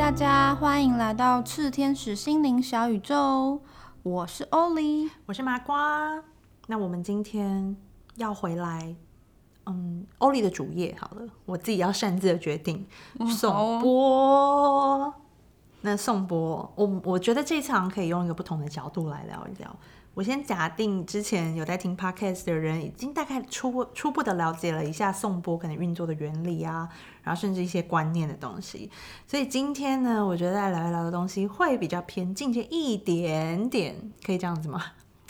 嗨，大家欢迎来到赤天使心灵小宇宙，我是欧丽，我是麻瓜。那我们今天要回来，嗯，欧丽的主页好了，我自己要擅自的决定送播。那宋波，我我觉得这场可以用一个不同的角度来聊一聊。我先假定之前有在听 podcast 的人，已经大概初初步的了解了一下宋波可能运作的原理啊，然后甚至一些观念的东西。所以今天呢，我觉得再聊一聊的东西会比较偏进阶一点点，可以这样子吗？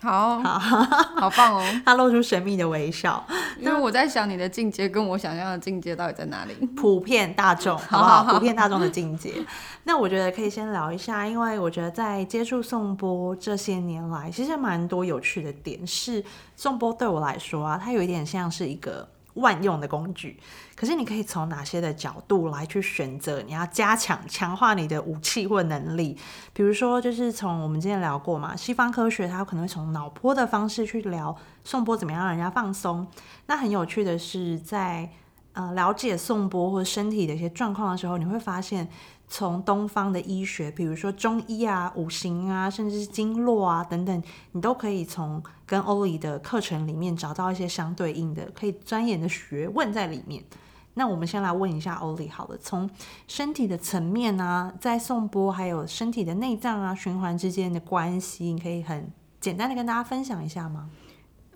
好好好棒哦！他露出神秘的微笑，因为我在想你的境界跟我想象的境界到底在哪里？普遍大众，好不好？普遍大众的境界。那我觉得可以先聊一下，因为我觉得在接触宋波这些年来，其实蛮多有趣的点。是宋波对我来说啊，他有一点像是一个。万用的工具，可是你可以从哪些的角度来去选择？你要加强、强化你的武器或能力。比如说，就是从我们今天聊过嘛，西方科学它可能会从脑波的方式去聊送波怎么样让人家放松。那很有趣的是，在呃了解送波或身体的一些状况的时候，你会发现。从东方的医学，比如说中医啊、五行啊，甚至是经络啊等等，你都可以从跟欧里的课程里面找到一些相对应的、可以钻研的学问在里面。那我们先来问一下欧里好了，从身体的层面啊，在送波还有身体的内脏啊、循环之间的关系，你可以很简单的跟大家分享一下吗？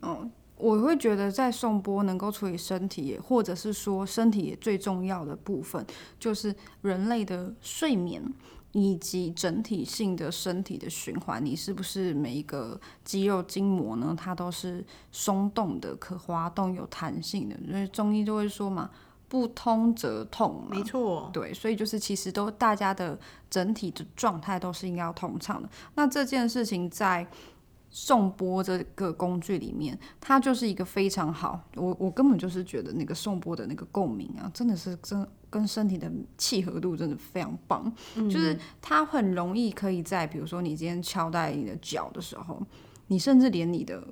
哦。我会觉得在送波能够处理身体，或者是说身体最重要的部分，就是人类的睡眠以及整体性的身体的循环。你是不是每一个肌肉筋膜呢？它都是松动的、可滑动、有弹性的？因为中医就会说嘛，不通则痛。没错，对，所以就是其实都大家的整体的状态都是应该要通畅的。那这件事情在。送波这个工具里面，它就是一个非常好。我我根本就是觉得那个送波的那个共鸣啊，真的是真跟身体的契合度真的非常棒。就是它很容易可以在，比如说你今天敲在你的脚的时候，你甚至连你的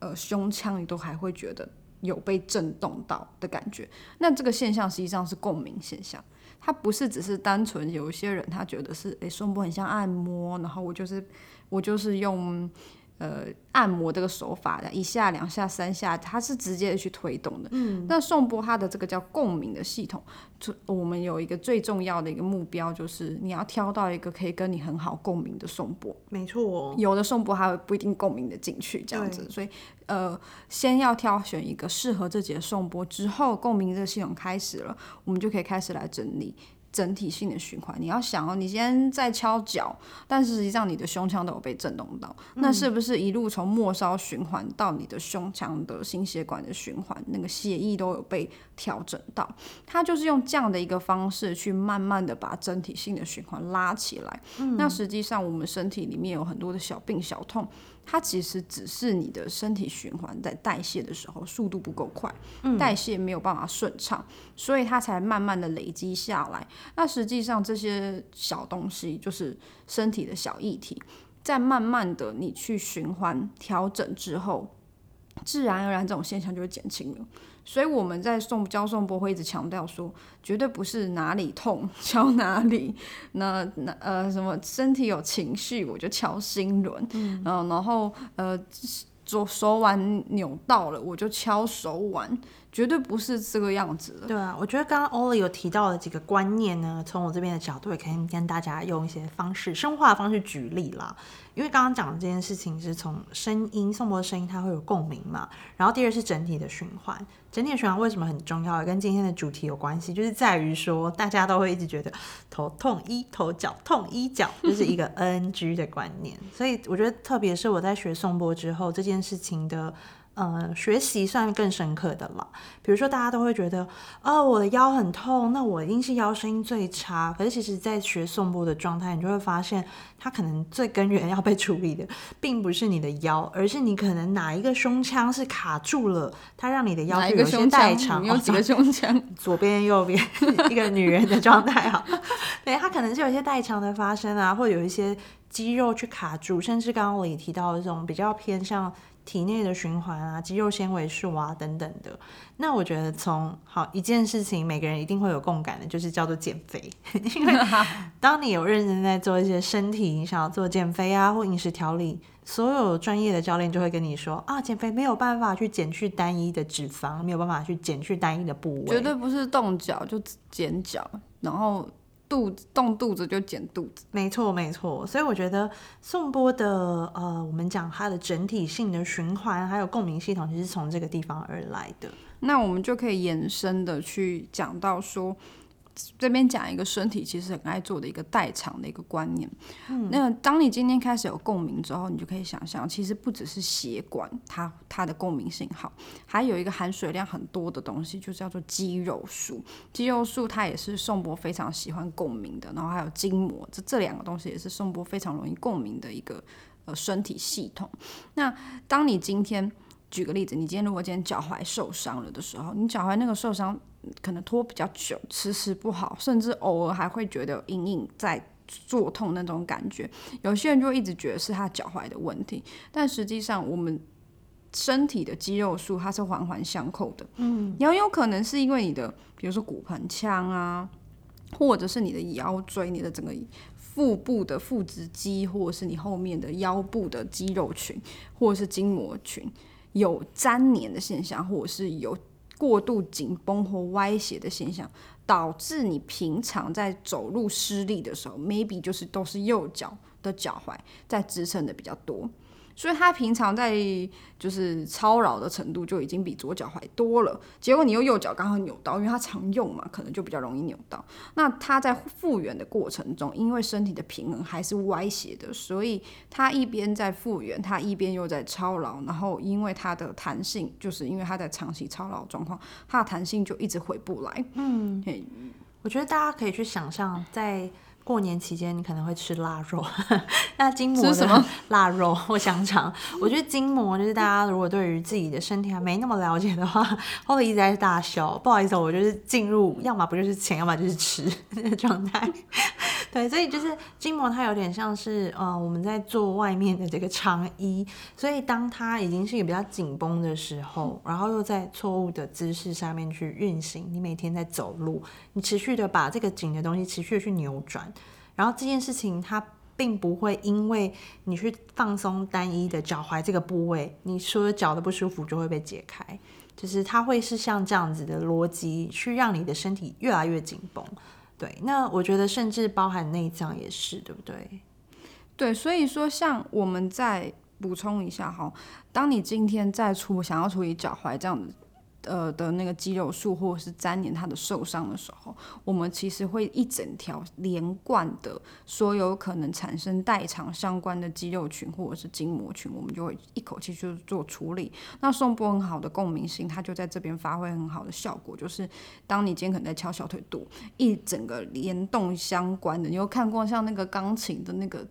呃胸腔你都还会觉得有被震动到的感觉。那这个现象实际上是共鸣现象，它不是只是单纯有一些人他觉得是诶送波很像按摩，然后我就是我就是用。呃，按摩这个手法的，一下、两下、三下，它是直接去推动的。嗯，那颂钵它的这个叫共鸣的系统，就我们有一个最重要的一个目标，就是你要挑到一个可以跟你很好共鸣的颂钵。没错，有的颂钵它不一定共鸣的进去，这样子。所以，呃，先要挑选一个适合自己的颂钵，之后共鸣这个系统开始了，我们就可以开始来整理。整体性的循环，你要想哦，你今天在敲脚，但是实际上你的胸腔都有被震动到，那是不是一路从末梢循环到你的胸腔的心血管的循环，那个血液都有被调整到？它就是用这样的一个方式去慢慢的把整体性的循环拉起来。那实际上我们身体里面有很多的小病小痛。它其实只是你的身体循环在代谢的时候速度不够快，代谢没有办法顺畅，所以它才慢慢的累积下来。那实际上这些小东西就是身体的小议题，在慢慢的你去循环调整之后，自然而然这种现象就会减轻了。所以我们在送教送波会一直强调说，绝对不是哪里痛敲哪里，那那呃什么身体有情绪我就敲心轮，嗯，然后呃左手腕扭到了我就敲手腕。绝对不是这个样子的。对啊，我觉得刚刚 Oli 有提到的几个观念呢，从我这边的角度也可以跟大家用一些方式、生化的方式举例啦。因为刚刚讲的这件事情是从声音、颂钵的声音，它会有共鸣嘛。然后第二是整体的循环，整体的循环为什么很重要？跟今天的主题有关系，就是在于说大家都会一直觉得头痛医头，脚痛医脚，这是一个 NG 的观念。所以我觉得，特别是我在学颂钵之后，这件事情的。呃，学习算更深刻的了。比如说，大家都会觉得，哦，我的腰很痛，那我一定是腰声音最差。可是，其实，在学颂钵的状态，你就会发现，它可能最根源要被处理的，并不是你的腰，而是你可能哪一个胸腔是卡住了，它让你的腰有些代偿。有几个胸腔？左边、右边，一个女人的状态哈。对，它可能是有一些代偿的发生啊，或者有一些肌肉去卡住，甚至刚刚我也提到的这种比较偏向。体内的循环啊、肌肉纤维素啊等等的。那我觉得从好一件事情，每个人一定会有共感的，就是叫做减肥。因为当你有认真在做一些身体，你想要做减肥啊或饮食调理，所有专业的教练就会跟你说啊，减肥没有办法去减去单一的脂肪，没有办法去减去单一的部位，绝对不是动脚就减脚，然后。肚子动肚子就减肚子，没错没错。所以我觉得颂钵的呃，我们讲它的整体性的循环还有共鸣系统，其实从这个地方而来的。那我们就可以延伸的去讲到说。这边讲一个身体其实很爱做的一个代偿的一个观念。嗯，那当你今天开始有共鸣之后，你就可以想象，其实不只是血管它它的共鸣性好，还有一个含水量很多的东西，就叫做肌肉素。肌肉素它也是宋波非常喜欢共鸣的，然后还有筋膜，这这两个东西也是宋波非常容易共鸣的一个呃身体系统。那当你今天举个例子，你今天如果今天脚踝受伤了的时候，你脚踝那个受伤。可能拖比较久，迟迟不好，甚至偶尔还会觉得有隐隐在作痛那种感觉。有些人就一直觉得是他脚踝的问题，但实际上我们身体的肌肉束它是环环相扣的。嗯，也有可能是因为你的，比如说骨盆腔啊，或者是你的腰椎、你的整个腹部的腹直肌，或者是你后面的腰部的肌肉群，或者是筋膜群有粘黏的现象，或者是有。过度紧绷或歪斜的现象，导致你平常在走路失力的时候，maybe 就是都是右脚的脚踝在支撑的比较多。所以他平常在就是操劳的程度就已经比左脚踝多了，结果你用右脚刚好扭到，因为他常用嘛，可能就比较容易扭到。那他在复原的过程中，因为身体的平衡还是歪斜的，所以他一边在复原，他一边又在操劳，然后因为他的弹性，就是因为他在长期操劳状况，他的弹性就一直回不来。嗯，我觉得大家可以去想象在。过年期间，你可能会吃腊肉，那筋膜什么腊肉或香肠。我觉得筋膜就是大家如果对于自己的身体还没那么了解的话，会一直在大笑。不好意思，我就是进入要么不就是钱，要么就是吃 的状态。对，所以就是筋膜，它有点像是呃我们在做外面的这个长衣，所以当它已经是一个比较紧绷的时候，然后又在错误的姿势下面去运行，你每天在走路，你持续的把这个紧的东西持续的去扭转，然后这件事情它并不会因为你去放松单一的脚踝这个部位，你说脚的不舒服就会被解开，就是它会是像这样子的逻辑去让你的身体越来越紧绷。对，那我觉得甚至包含内脏也是，对不对？对，所以说像我们再补充一下哈，当你今天再处想要处理脚踝这样子。呃的那个肌肉束或者是粘连它的受伤的时候，我们其实会一整条连贯的所有可能产生代偿相关的肌肉群或者是筋膜群，我们就会一口气就做处理。那送波很好的共鸣性，它就在这边发挥很好的效果。就是当你今天可能在敲小腿肚，一整个联动相关的，你有看过像那个钢琴的那个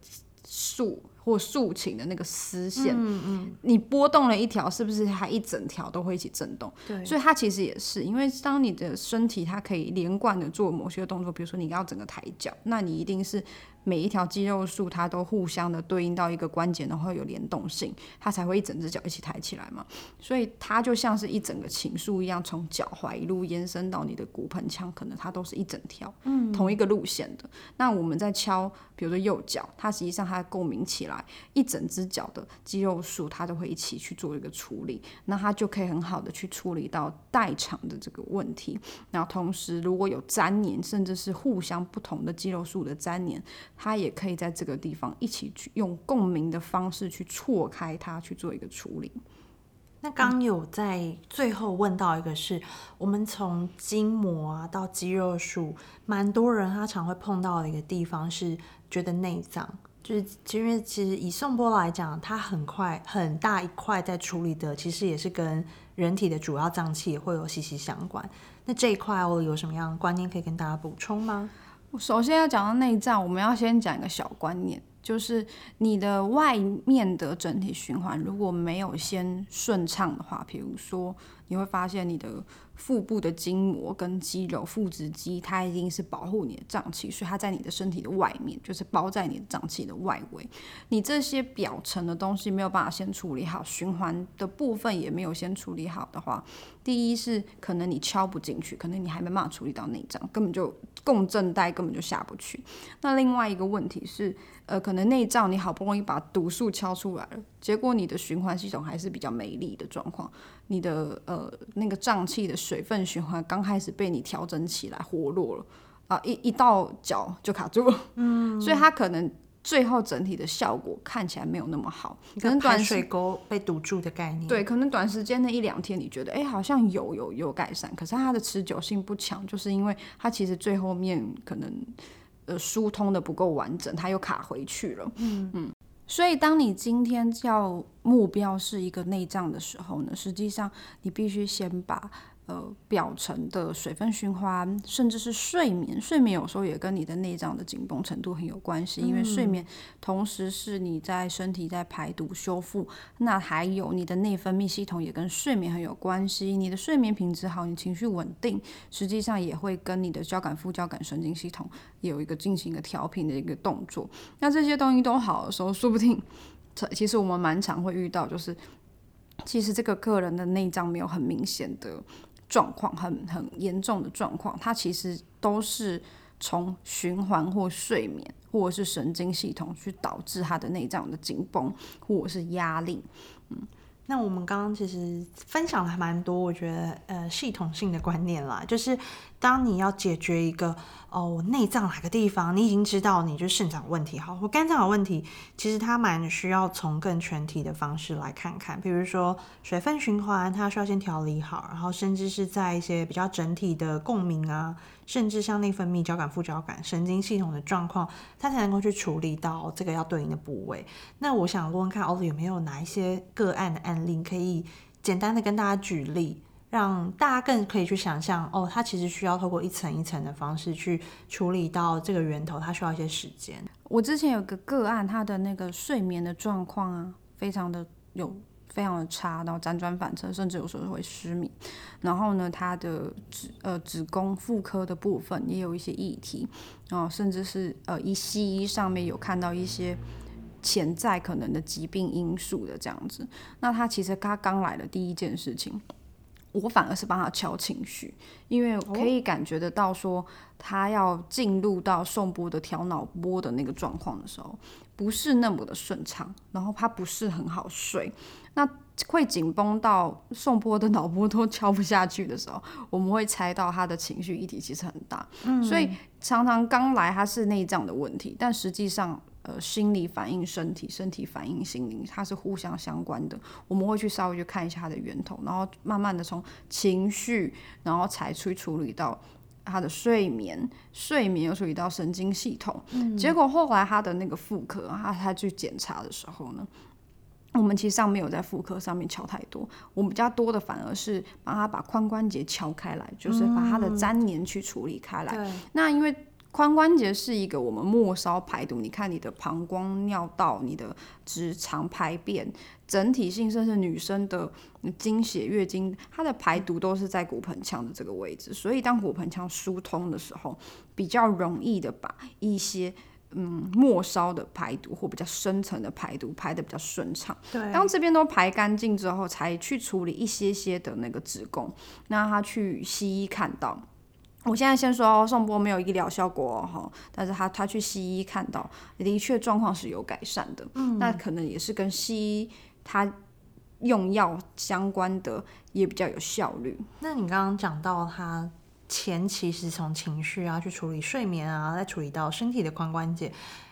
束？或竖琴的那个丝线，嗯嗯，你拨动了一条，是不是它一整条都会一起震动？对，所以它其实也是，因为当你的身体它可以连贯的做某些动作，比如说你要整个抬脚，那你一定是。每一条肌肉束，它都互相的对应到一个关节，然后有联动性，它才会一整只脚一起抬起来嘛。所以它就像是一整个情愫一样，从脚踝一路延伸到你的骨盆腔，可能它都是一整条，嗯，同一个路线的。那我们在敲，比如说右脚，它实际上它共鸣起来，一整只脚的肌肉束，它都会一起去做一个处理，那它就可以很好的去处理到代偿的这个问题。然后同时，如果有粘连，甚至是互相不同的肌肉束的粘连。他也可以在这个地方一起去用共鸣的方式去错开它去做一个处理。那刚有在最后问到一个是我们从筋膜啊到肌肉束，蛮多人他常会碰到的一个地方是觉得内脏，就是因为其实以宋波来讲，它很快很大一块在处理的，其实也是跟人体的主要脏器也会有息息相关。那这一块我有什么样的观念可以跟大家补充吗？首先要讲到内脏，我们要先讲一个小观念，就是你的外面的整体循环如果没有先顺畅的话，比如说你会发现你的腹部的筋膜跟肌肉、腹直肌，它一定是保护你的脏器，所以它在你的身体的外面，就是包在你的脏器的外围。你这些表层的东西没有办法先处理好，循环的部分也没有先处理好的话，第一是可能你敲不进去，可能你还没办法处理到内脏，根本就共振带根本就下不去。那另外一个问题是。呃，可能内脏你好不容易把毒素敲出来了，结果你的循环系统还是比较没力的状况，你的呃那个胀气的水分循环刚开始被你调整起来活络了啊，一一到脚就卡住了，嗯，所以它可能最后整体的效果看起来没有那么好，可能短水沟被堵住的概念，对，可能短时间的一两天你觉得哎好像有有有改善，可是它的持久性不强，就是因为它其实最后面可能。呃，疏通的不够完整，它又卡回去了。嗯嗯，所以当你今天叫目标是一个内脏的时候呢，实际上你必须先把。呃，表层的水分循环，甚至是睡眠，睡眠有时候也跟你的内脏的紧绷程度很有关系，因为睡眠同时是你在身体在排毒修复，那还有你的内分泌系统也跟睡眠很有关系。你的睡眠品质好，你情绪稳定，实际上也会跟你的交感副交感神经系统有一个进行一个调频的一个动作。那这些东西都好的时候，说不定，其实我们蛮常会遇到，就是其实这个个人的内脏没有很明显的。状况很很严重的状况，它其实都是从循环或睡眠或者是神经系统去导致它的内脏的紧绷或者是压力，嗯。那我们刚刚其实分享了还蛮多，我觉得呃系统性的观念啦，就是当你要解决一个哦内脏哪个地方，你已经知道你就肾脏问题好或肝脏有问题，其实它蛮需要从更全体的方式来看看，比如说水分循环，它需要先调理好，然后甚至是在一些比较整体的共鸣啊。甚至像内分泌、交感、副交感、神经系统的状况，它才能够去处理到这个要对应的部位。那我想问问看，奥利有没有哪一些个案的案例，可以简单的跟大家举例，让大家更可以去想象，哦，它其实需要透过一层一层的方式去处理到这个源头，它需要一些时间。我之前有个个案，他的那个睡眠的状况啊，非常的有。非常的差，然后辗转反侧，甚至有时候会失眠。然后呢，他的子呃子宫妇科的部分也有一些议题，然后甚至是呃一西医上面有看到一些潜在可能的疾病因素的这样子。那他其实他刚来的第一件事情，我反而是帮他敲情绪，因为可以感觉得到说他要进入到送波的调脑波的那个状况的时候，不是那么的顺畅，然后他不是很好睡。那会紧绷到送波的脑波都敲不下去的时候，我们会猜到他的情绪议题其实很大，所以常常刚来他是内脏的问题，但实际上呃心理反应身体，身体反应心灵，它是互相相关的。我们会去稍微去看一下它的源头，然后慢慢的从情绪，然后才去处理到他的睡眠，睡眠又处理到神经系统，结果后来他的那个妇科，他他去检查的时候呢？我们其实上面有在妇科上面敲太多，我们比较多的反而是帮他把髋关节敲开来，就是把他的粘连去处理开来。那因为髋关节是一个我们末梢排毒，你看你的膀胱、尿道、你的直肠排便，整体性甚至女生的经血、月经，它的排毒都是在骨盆腔的这个位置，所以当骨盆腔疏通的时候，比较容易的把一些。嗯，末梢的排毒或比较深层的排毒排的比较顺畅。对，当这边都排干净之后，才去处理一些些的那个子宫。那他去西医看到，我现在先说宋波没有医疗效果哈，但是他他去西医看到，的确状况是有改善的。嗯，那可能也是跟西医他用药相关的也比较有效率。那你刚刚讲到他。前期是从情绪啊去处理睡眠啊，再处理到身体的髋关节，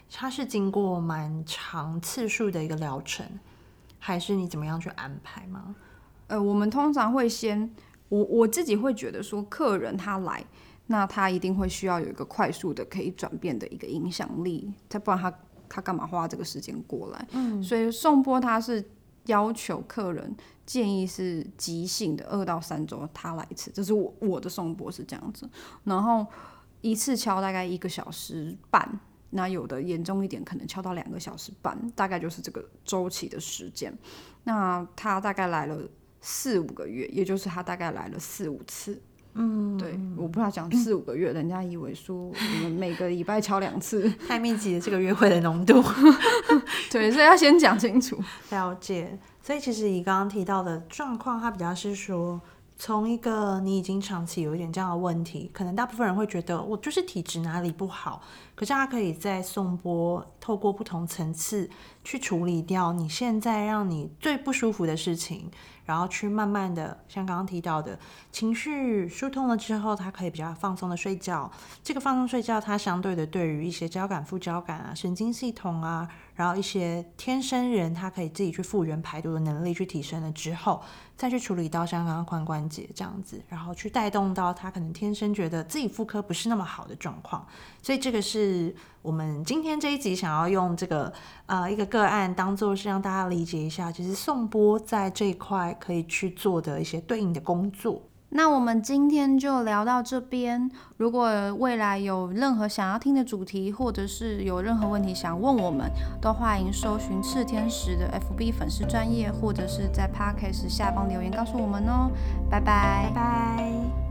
他是经过蛮长次数的一个疗程，还是你怎么样去安排吗？呃，我们通常会先，我我自己会觉得说，客人他来，那他一定会需要有一个快速的可以转变的一个影响力，他不然他他干嘛花这个时间过来？嗯，所以送波他是要求客人。建议是急性的，二到三周他来一次，这是我我的送波是这样子，然后一次敲大概一个小时半，那有的严重一点可能敲到两个小时半，大概就是这个周期的时间。那他大概来了四五个月，也就是他大概来了四五次。嗯，对，我不知道讲四五个月，人家以为说我们每个礼拜敲两次，太密集了这个约会的浓度。对，所以要先讲清楚。了解，所以其实你刚刚提到的状况，它比较是说。从一个你已经长期有一点这样的问题，可能大部分人会觉得我就是体质哪里不好，可是他可以在送波透过不同层次去处理掉你现在让你最不舒服的事情，然后去慢慢的像刚刚提到的情绪疏通了之后，他可以比较放松的睡觉。这个放松睡觉，它相对的对于一些交感副交感啊、神经系统啊，然后一些天生人他可以自己去复原排毒的能力去提升了之后。再去处理到像刚刚髋关节这样子，然后去带动到他可能天生觉得自己妇科不是那么好的状况，所以这个是我们今天这一集想要用这个呃一个个案当做是让大家理解一下，其实颂波在这一块可以去做的一些对应的工作。那我们今天就聊到这边。如果未来有任何想要听的主题，或者是有任何问题想问我们，都欢迎搜寻赤天使的 FB 粉丝专业，或者是在 Podcast 下方留言告诉我们哦。拜拜，拜拜。